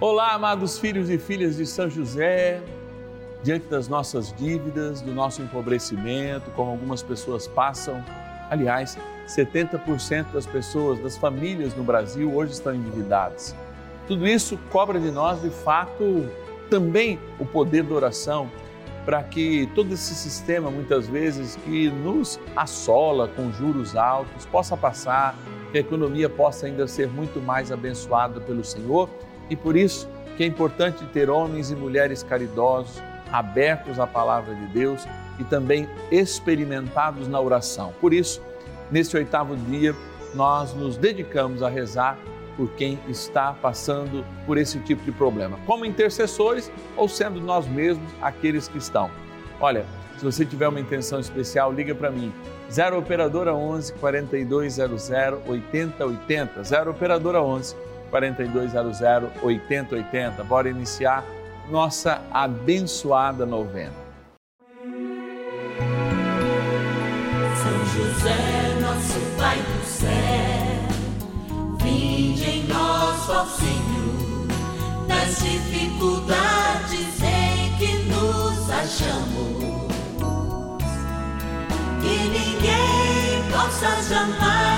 Olá, amados filhos e filhas de São José. Diante das nossas dívidas, do nosso empobrecimento, como algumas pessoas passam, aliás, 70% das pessoas, das famílias no Brasil hoje estão endividadas. Tudo isso cobra de nós, de fato, também o poder da oração, para que todo esse sistema, muitas vezes, que nos assola com juros altos, possa passar, que a economia possa ainda ser muito mais abençoada pelo Senhor e por isso que é importante ter homens e mulheres caridosos, abertos à palavra de Deus e também experimentados na oração. Por isso, neste oitavo dia, nós nos dedicamos a rezar por quem está passando por esse tipo de problema, como intercessores ou sendo nós mesmos aqueles que estão. Olha, se você tiver uma intenção especial, liga para mim. 0 operadora 11 4200 8080. 0 operadora 11 4200 8080. Bora iniciar nossa abençoada novena. São José, nosso Pai do céu, vinde em nós, ó Senhor, nas dificuldades em que nos achamos. Que ninguém possa jamais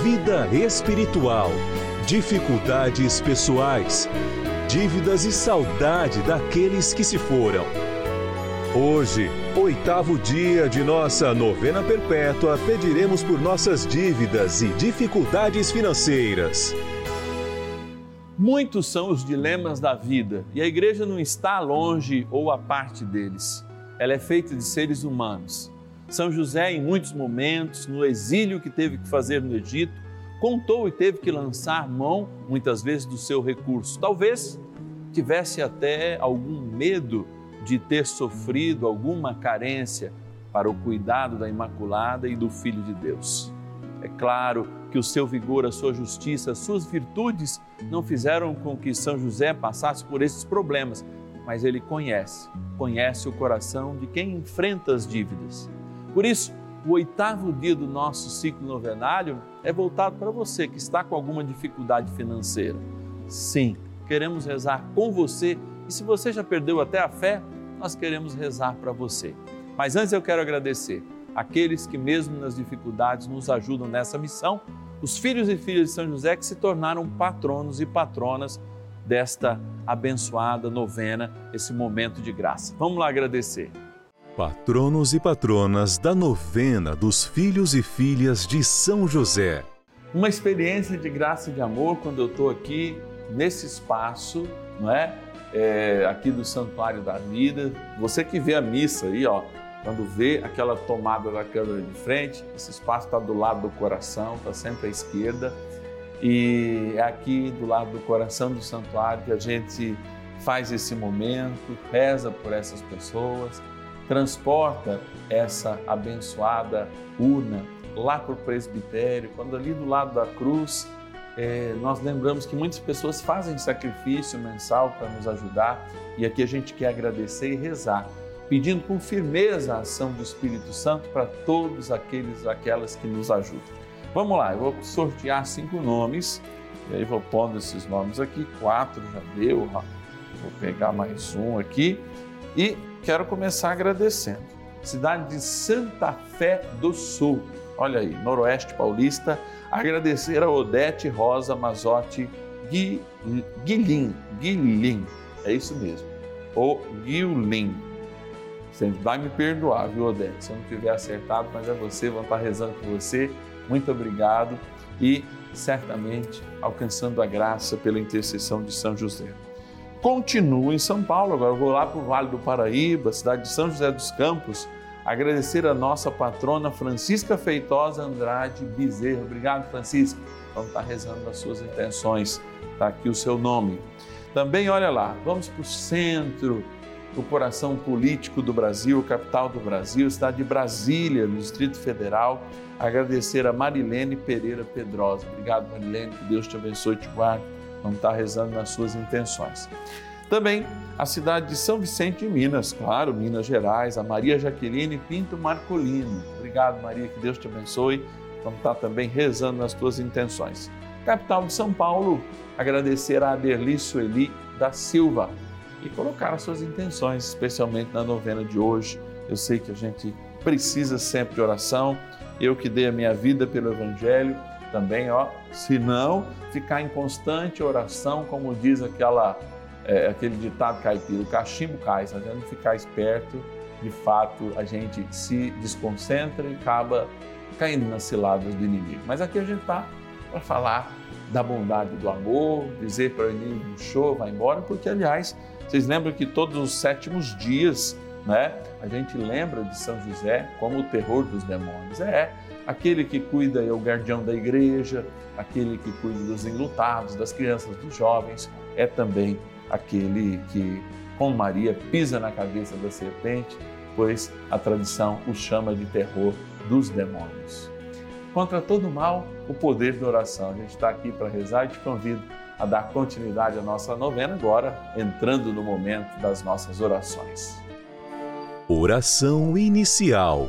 vida espiritual, dificuldades pessoais, dívidas e saudade daqueles que se foram. Hoje, oitavo dia de nossa novena perpétua, pediremos por nossas dívidas e dificuldades financeiras. Muitos são os dilemas da vida e a igreja não está longe ou à parte deles. Ela é feita de seres humanos. São José, em muitos momentos, no exílio que teve que fazer no Egito, contou e teve que lançar mão, muitas vezes, do seu recurso. Talvez tivesse até algum medo de ter sofrido alguma carência para o cuidado da Imaculada e do Filho de Deus. É claro que o seu vigor, a sua justiça, as suas virtudes não fizeram com que São José passasse por esses problemas, mas ele conhece, conhece o coração de quem enfrenta as dívidas. Por isso, o oitavo dia do nosso ciclo novenário é voltado para você que está com alguma dificuldade financeira. Sim, queremos rezar com você e se você já perdeu até a fé, nós queremos rezar para você. Mas antes eu quero agradecer aqueles que, mesmo nas dificuldades, nos ajudam nessa missão, os filhos e filhas de São José que se tornaram patronos e patronas desta abençoada novena, esse momento de graça. Vamos lá agradecer. Patronos e patronas da novena dos filhos e filhas de São José. Uma experiência de graça e de amor quando eu estou aqui nesse espaço, não é? É, aqui do Santuário da Vida. Você que vê a missa aí, ó, quando vê aquela tomada da câmera de frente, esse espaço está do lado do coração, está sempre à esquerda. E é aqui do lado do coração do santuário que a gente faz esse momento, reza por essas pessoas transporta essa abençoada urna lá para o presbitério, quando ali do lado da cruz, é, nós lembramos que muitas pessoas fazem sacrifício mensal para nos ajudar e aqui a gente quer agradecer e rezar, pedindo com firmeza a ação do Espírito Santo para todos aqueles aquelas que nos ajudam. Vamos lá, eu vou sortear cinco nomes, e aí vou pondo esses nomes aqui, quatro já deu, ó. vou pegar mais um aqui e quero começar agradecendo. Cidade de Santa Fé do Sul, olha aí, Noroeste Paulista, agradecer a Odete Rosa Mazotti Guilin, Guilin, é isso mesmo, o Guilin. Você vai me perdoar, viu, Odete? Se eu não tiver acertado, mas é você, vamos estar rezando por você. Muito obrigado e certamente alcançando a graça pela intercessão de São José. Continuo em São Paulo, agora vou lá para o Vale do Paraíba, cidade de São José dos Campos, agradecer a nossa patrona Francisca Feitosa Andrade Bezerra. Obrigado, Francisca. Vamos estar rezando as suas intenções. Está aqui o seu nome. Também, olha lá, vamos para o centro, o coração político do Brasil, capital do Brasil, cidade de Brasília, no Distrito Federal. Agradecer a Marilene Pereira Pedrosa. Obrigado, Marilene, que Deus te abençoe e te guarde. Vamos estar rezando nas suas intenções. Também a cidade de São Vicente, em Minas, claro, Minas Gerais, a Maria Jaqueline Pinto Marcolino. Obrigado, Maria, que Deus te abençoe. Vamos estar também rezando nas tuas intenções. Capital de São Paulo, agradecer a Aderli Sueli da Silva e colocar as suas intenções, especialmente na novena de hoje. Eu sei que a gente precisa sempre de oração. Eu que dei a minha vida pelo Evangelho, também, ó, se não ficar em constante oração, como diz aquela é, aquele ditado caipira, o cachimbo cai, se a gente ficar esperto, de fato a gente se desconcentra e acaba caindo nas ciladas do inimigo. Mas aqui a gente está para falar da bondade do amor, dizer para o inimigo, show, vai embora, porque aliás, vocês lembram que todos os sétimos dias, né, a gente lembra de São José como o terror dos demônios. É aquele que cuida, é o guardião da igreja, aquele que cuida dos enlutados, das crianças, dos jovens, é também aquele que, com Maria, pisa na cabeça da serpente, pois a tradição o chama de terror dos demônios. Contra todo mal, o poder da oração. A gente está aqui para rezar e te convido a dar continuidade à nossa novena agora, entrando no momento das nossas orações. Oração inicial.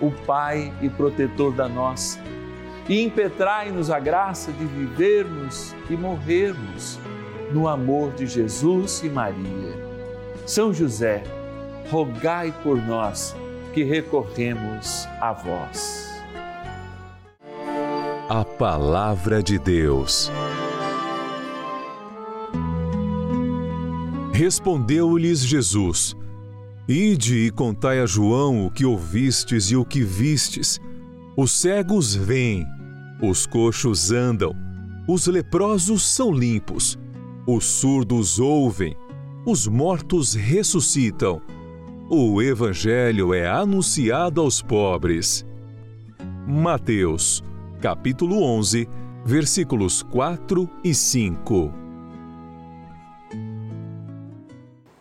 o Pai e protetor da nossa e impetrai-nos a graça de vivermos e morrermos no amor de Jesus e Maria. São José, rogai por nós que recorremos a vós. A Palavra de Deus. Respondeu-lhes Jesus: Ide e contai a João o que ouvistes e o que vistes. Os cegos vêm os coxos andam, os leprosos são limpos, os surdos ouvem, os mortos ressuscitam. O Evangelho é anunciado aos pobres. Mateus, capítulo 11, versículos 4 e 5.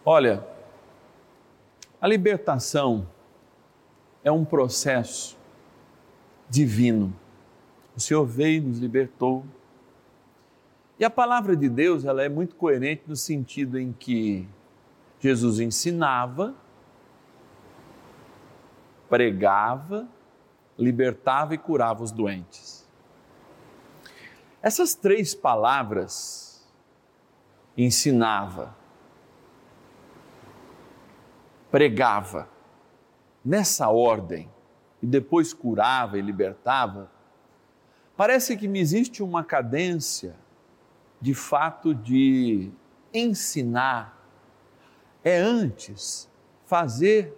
Olha, a libertação é um processo divino. O Senhor veio e nos libertou. E a palavra de Deus, ela é muito coerente no sentido em que Jesus ensinava, pregava, libertava e curava os doentes. Essas três palavras, ensinava, pregava, nessa ordem, e depois curava e libertava, parece que me existe uma cadência de fato de ensinar, é antes fazer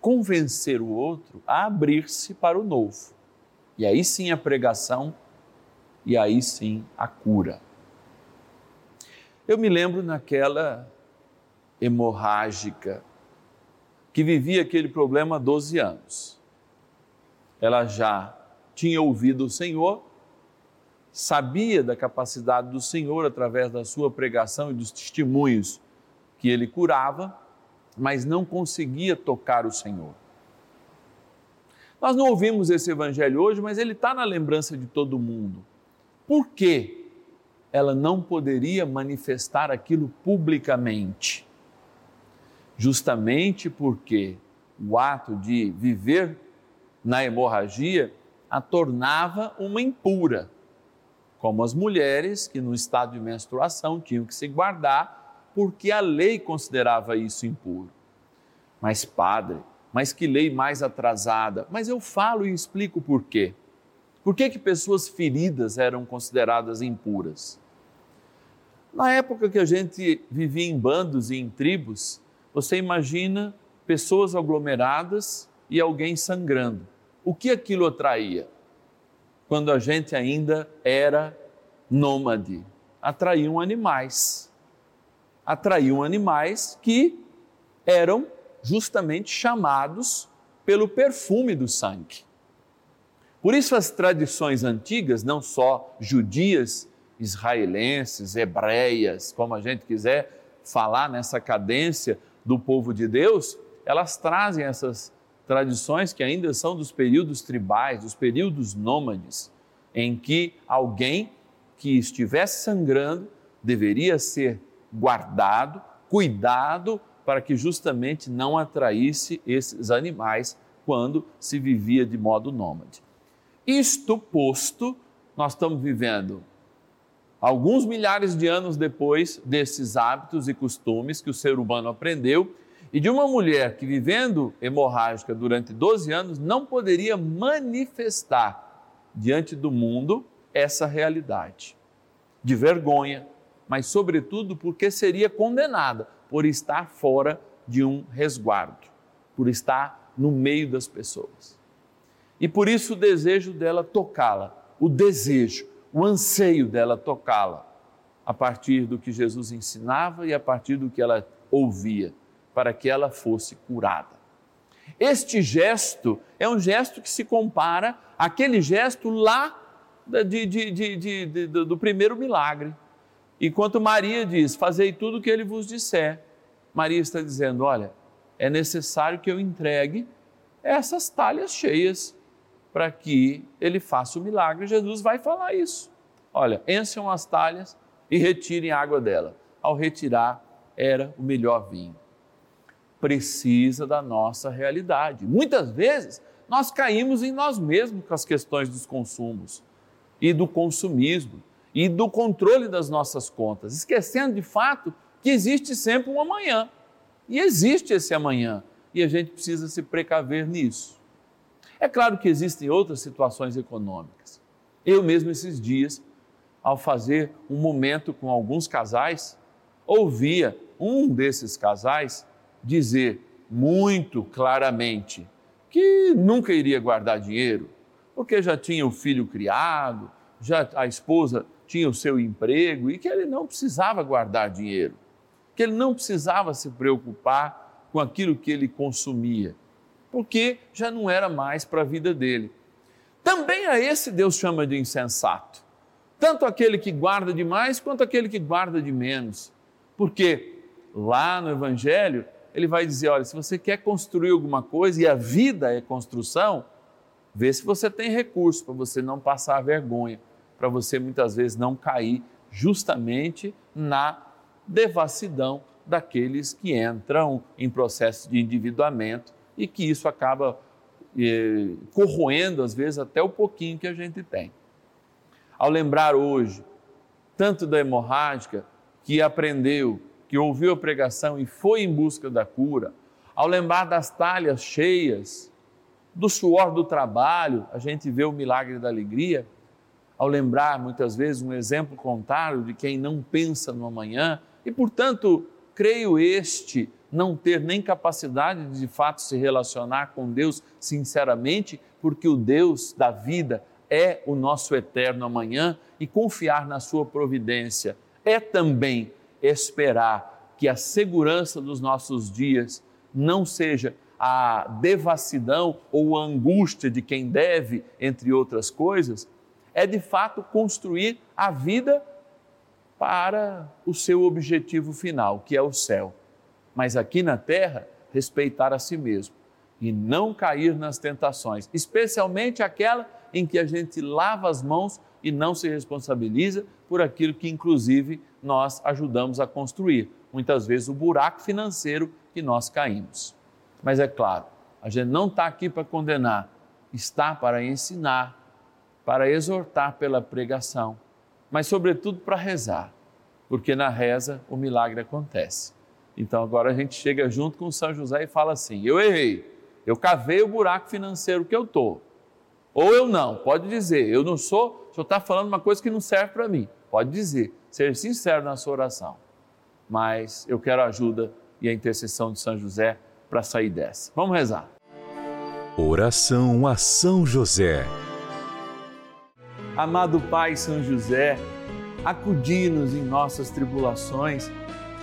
convencer o outro a abrir-se para o novo. E aí sim a pregação, e aí sim a cura. Eu me lembro naquela hemorrágica que vivia aquele problema há 12 anos. Ela já tinha ouvido o Senhor, sabia da capacidade do Senhor através da sua pregação e dos testemunhos que ele curava, mas não conseguia tocar o Senhor. Nós não ouvimos esse evangelho hoje, mas ele está na lembrança de todo mundo. Por que ela não poderia manifestar aquilo publicamente? Justamente porque o ato de viver na hemorragia a tornava uma impura, como as mulheres que no estado de menstruação tinham que se guardar porque a lei considerava isso impuro. Mas, padre, mas que lei mais atrasada? Mas eu falo e explico por quê. Por que, que pessoas feridas eram consideradas impuras? Na época que a gente vivia em bandos e em tribos, você imagina pessoas aglomeradas e alguém sangrando. O que aquilo atraía? Quando a gente ainda era nômade, atraíam animais atraíam animais que eram justamente chamados pelo perfume do sangue. Por isso, as tradições antigas, não só judias, israelenses, hebreias, como a gente quiser falar nessa cadência do povo de Deus, elas trazem essas tradições que ainda são dos períodos tribais, dos períodos nômades, em que alguém que estivesse sangrando deveria ser guardado, cuidado, para que justamente não atraísse esses animais quando se vivia de modo nômade. Isto posto, nós estamos vivendo alguns milhares de anos depois desses hábitos e costumes que o ser humano aprendeu e de uma mulher que vivendo hemorrágica durante 12 anos não poderia manifestar diante do mundo essa realidade de vergonha, mas, sobretudo, porque seria condenada por estar fora de um resguardo, por estar no meio das pessoas. E por isso o desejo dela tocá-la, o desejo, o anseio dela tocá-la, a partir do que Jesus ensinava e a partir do que ela ouvia, para que ela fosse curada. Este gesto é um gesto que se compara àquele gesto lá de, de, de, do primeiro milagre, Enquanto Maria diz: Fazei tudo o que ele vos disser. Maria está dizendo: Olha, é necessário que eu entregue essas talhas cheias para que ele faça o milagre. Jesus vai falar isso. Olha, encham as talhas e retirem a água dela. Ao retirar, era o melhor vinho. Precisa da nossa realidade. Muitas vezes nós caímos em nós mesmos com as questões dos consumos e do consumismo e do controle das nossas contas, esquecendo de fato que existe sempre um amanhã. E existe esse amanhã, e a gente precisa se precaver nisso. É claro que existem outras situações econômicas. Eu mesmo esses dias, ao fazer um momento com alguns casais, ouvia um desses casais dizer muito claramente que nunca iria guardar dinheiro, porque já tinha o filho criado, já a esposa tinha o seu emprego e que ele não precisava guardar dinheiro, que ele não precisava se preocupar com aquilo que ele consumia, porque já não era mais para a vida dele. Também a esse Deus chama de insensato, tanto aquele que guarda de mais quanto aquele que guarda de menos. Porque lá no Evangelho, ele vai dizer: olha, se você quer construir alguma coisa e a vida é construção, vê se você tem recurso para você não passar vergonha, para você muitas vezes não cair justamente na devassidão daqueles que entram em processo de endividamento e que isso acaba eh, corroendo, às vezes, até o pouquinho que a gente tem. Ao lembrar hoje, tanto da hemorrágica, que aprendeu, que ouviu a pregação e foi em busca da cura, ao lembrar das talhas cheias, do suor do trabalho, a gente vê o milagre da alegria, ao lembrar muitas vezes um exemplo contrário de quem não pensa no amanhã e, portanto, creio este não ter nem capacidade de de fato se relacionar com Deus sinceramente, porque o Deus da vida é o nosso eterno amanhã e confiar na sua providência é também esperar que a segurança dos nossos dias não seja a devassidão ou a angústia de quem deve, entre outras coisas, é de fato construir a vida para o seu objetivo final, que é o céu. Mas aqui na terra, respeitar a si mesmo e não cair nas tentações, especialmente aquela em que a gente lava as mãos e não se responsabiliza por aquilo que, inclusive, nós ajudamos a construir. Muitas vezes o buraco financeiro que nós caímos. Mas é claro, a gente não está aqui para condenar, está para ensinar, para exortar pela pregação mas sobretudo para rezar, porque na reza o milagre acontece. Então agora a gente chega junto com São José e fala assim: eu errei, eu cavei o buraco financeiro que eu tô. Ou eu não, pode dizer, eu não sou, o senhor está falando uma coisa que não serve para mim. Pode dizer, ser sincero na sua oração. Mas eu quero a ajuda e a intercessão de São José para sair dessa. Vamos rezar. Oração a São José. Amado Pai São José, acudi-nos em nossas tribulações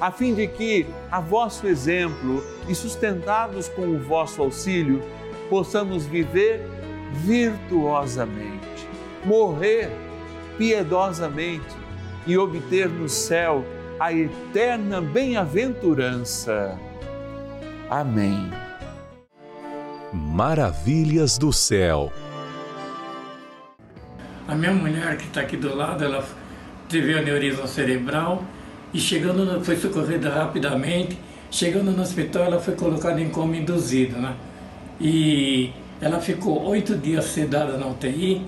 a fim de que, a vosso exemplo e sustentados com o vosso auxílio, possamos viver virtuosamente, morrer piedosamente e obter no céu a eterna bem-aventurança. Amém. Maravilhas do céu. A minha mulher que está aqui do lado, ela teve aneurisma cerebral e chegando, no, foi socorrida rapidamente. Chegando no hospital, ela foi colocada em coma induzido, né? E ela ficou oito dias sedada na UTI,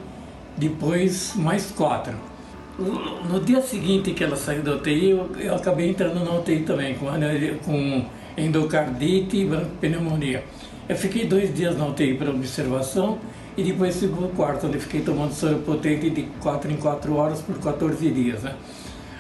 depois mais quatro. No dia seguinte que ela saiu da UTI, eu, eu acabei entrando na UTI também, com, com endocardite e pneumonia. Eu fiquei dois dias na UTI para observação e depois fui para o quarto, onde fiquei tomando soro potente de 4 em 4 horas por 14 dias. Né?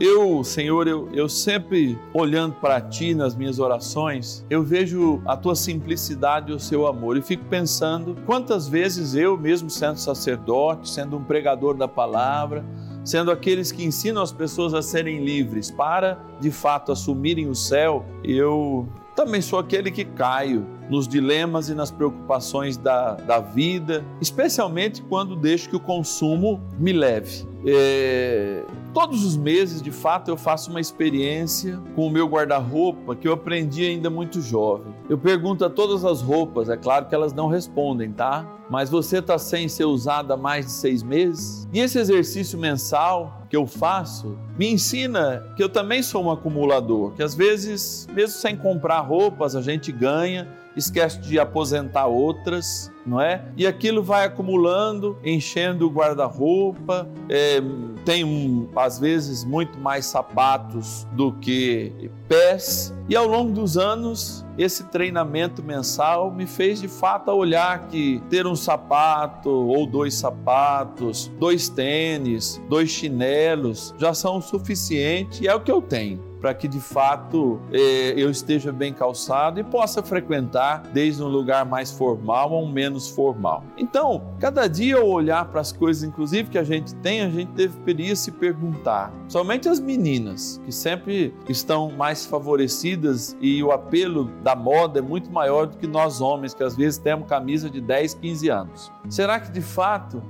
Eu, Senhor, eu, eu sempre olhando para Ti nas minhas orações, eu vejo a Tua simplicidade e o Seu amor. E fico pensando quantas vezes eu, mesmo sendo sacerdote, sendo um pregador da palavra, sendo aqueles que ensinam as pessoas a serem livres para, de fato, assumirem o céu, eu também sou aquele que caio nos dilemas e nas preocupações da, da vida, especialmente quando deixo que o consumo me leve. É, todos os meses, de fato, eu faço uma experiência com o meu guarda-roupa que eu aprendi ainda muito jovem. Eu pergunto a todas as roupas, é claro que elas não respondem, tá? Mas você está sem ser usada há mais de seis meses? E esse exercício mensal que eu faço me ensina que eu também sou um acumulador, que às vezes, mesmo sem comprar roupas, a gente ganha esquece de aposentar outras, não é? E aquilo vai acumulando, enchendo o guarda-roupa, é, tem às vezes muito mais sapatos do que pés, e ao longo dos anos esse treinamento mensal me fez de fato olhar que ter um sapato ou dois sapatos, dois tênis, dois chinelos já são o suficiente e é o que eu tenho para que de fato eh, eu esteja bem calçado e possa frequentar desde um lugar mais formal a um menos formal. Então, cada dia eu olhar para as coisas, inclusive que a gente tem, a gente deveria se perguntar. Somente as meninas, que sempre estão mais favorecidas e o apelo da moda é muito maior do que nós homens, que às vezes temos camisa de 10, 15 anos. Será que de fato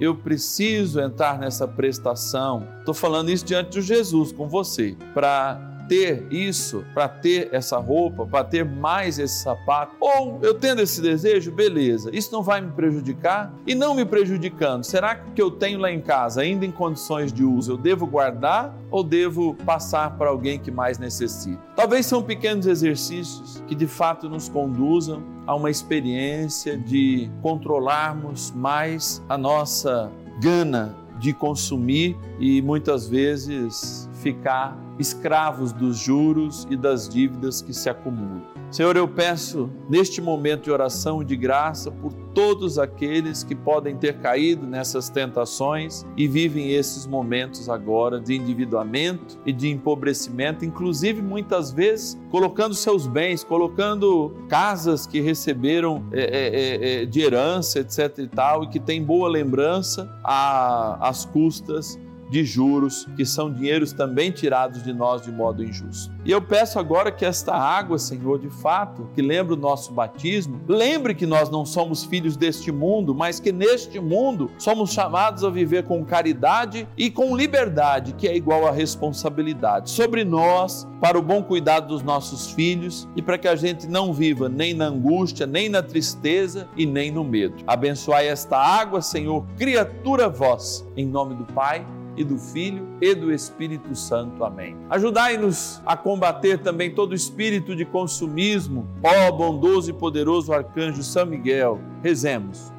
eu preciso entrar nessa prestação. Estou falando isso diante de Jesus com você, para ter isso, para ter essa roupa, para ter mais esse sapato. Ou eu tendo esse desejo, beleza, isso não vai me prejudicar? E não me prejudicando, será que o que eu tenho lá em casa, ainda em condições de uso, eu devo guardar ou devo passar para alguém que mais necessita? Talvez são pequenos exercícios que de fato nos conduzam a uma experiência de controlarmos mais a nossa gana de consumir e muitas vezes ficar escravos dos juros e das dívidas que se acumulam. Senhor, eu peço neste momento de oração de graça por todos aqueles que podem ter caído nessas tentações e vivem esses momentos agora de endividamento e de empobrecimento, inclusive muitas vezes colocando seus bens, colocando casas que receberam é, é, é, de herança, etc e tal, e que tem boa lembrança às custas de juros, que são dinheiros também tirados de nós de modo injusto. E eu peço agora que esta água, Senhor, de fato, que lembra o nosso batismo, lembre que nós não somos filhos deste mundo, mas que neste mundo somos chamados a viver com caridade e com liberdade, que é igual a responsabilidade sobre nós, para o bom cuidado dos nossos filhos e para que a gente não viva nem na angústia, nem na tristeza e nem no medo. Abençoai esta água, Senhor, criatura vós, em nome do Pai e do Filho e do Espírito Santo. Amém. Ajudai-nos a combater também todo espírito de consumismo, ó bondoso e poderoso arcanjo São Miguel. Rezemos.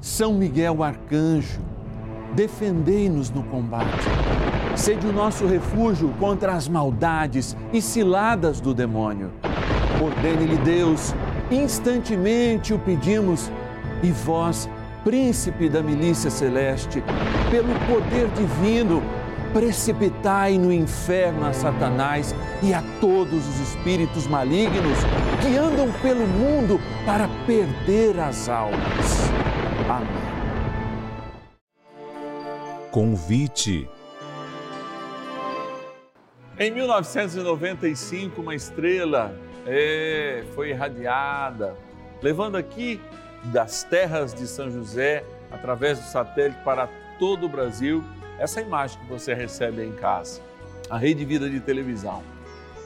São Miguel arcanjo, defendei-nos no combate. Sede o nosso refúgio contra as maldades e ciladas do demônio. Ordene-lhe Deus, instantemente o pedimos, e vós príncipe da milícia celeste, pelo poder divino, precipitai no inferno a Satanás e a todos os espíritos malignos que andam pelo mundo para perder as almas. Amém. Convite. Em 1995, uma estrela é, foi irradiada, levando aqui das terras de São José, através do satélite para todo o Brasil, essa imagem que você recebe aí em casa, a Rede Vida de Televisão.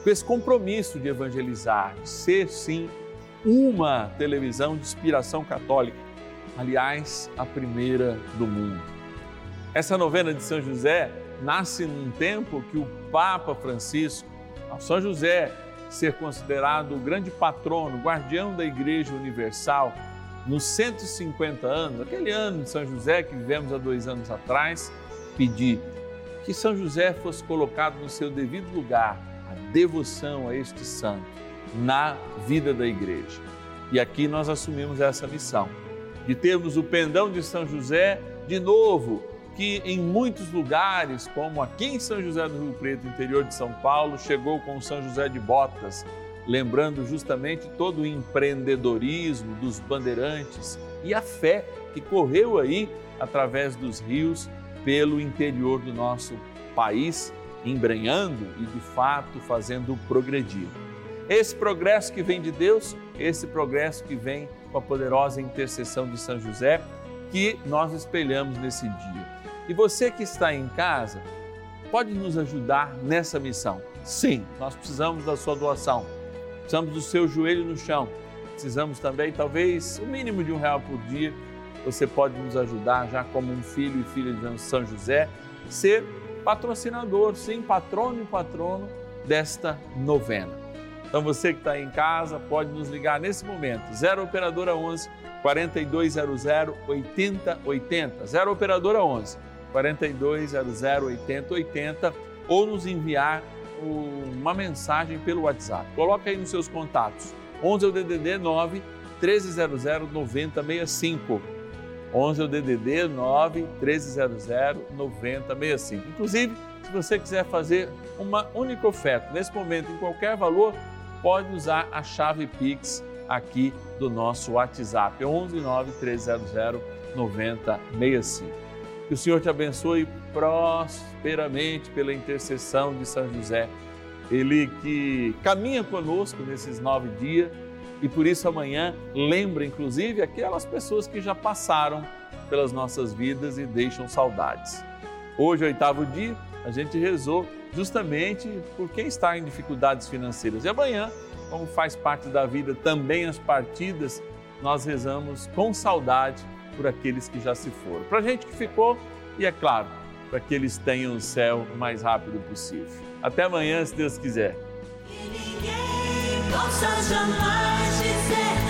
Com esse compromisso de evangelizar, de ser sim uma televisão de inspiração católica. aliás, a primeira do mundo. Essa novena de São José nasce num tempo que o Papa Francisco, ao São José ser considerado o grande patrono, guardião da Igreja Universal, nos 150 anos, aquele ano de São José que vivemos há dois anos atrás, pedir que São José fosse colocado no seu devido lugar, a devoção a este santo na vida da igreja. E aqui nós assumimos essa missão de termos o pendão de São José de novo, que em muitos lugares, como aqui em São José do Rio Preto, interior de São Paulo, chegou com São José de Botas, lembrando justamente todo o empreendedorismo dos bandeirantes e a fé que correu aí através dos rios pelo interior do nosso país, embrenhando e de fato fazendo progredir. Esse progresso que vem de Deus, esse progresso que vem com a poderosa intercessão de São José, que nós espelhamos nesse dia. E você que está em casa, pode nos ajudar nessa missão. Sim, nós precisamos da sua doação, precisamos do seu joelho no chão, precisamos também, talvez, o mínimo de um real por dia. Você pode nos ajudar já como um filho e filha de São José, ser patrocinador, sim, patrono e patrono desta novena. Então você que está em casa pode nos ligar nesse momento, 0 Operadora 11 4200 8080, 0 Operadora 11 4200 8080 ou nos enviar uma mensagem pelo WhatsApp. Coloca aí nos seus contatos, 11 é o DDD 9 1300 9065. 11 é o DDD 9 1300 9065. Inclusive, se você quiser fazer uma única oferta, nesse momento, em qualquer valor, pode usar a chave Pix aqui do nosso WhatsApp, 11 9 1300 9065. Que o Senhor te abençoe prosperamente pela intercessão de São José. Ele que caminha conosco nesses nove dias e por isso amanhã lembra, inclusive, aquelas pessoas que já passaram pelas nossas vidas e deixam saudades. Hoje, oitavo dia, a gente rezou justamente por quem está em dificuldades financeiras. E amanhã, como faz parte da vida também as partidas, nós rezamos com saudade por aqueles que já se foram. Para a gente que ficou, e é claro, para que eles tenham o céu o mais rápido possível. Até amanhã, se Deus quiser. E ninguém possa jamais dizer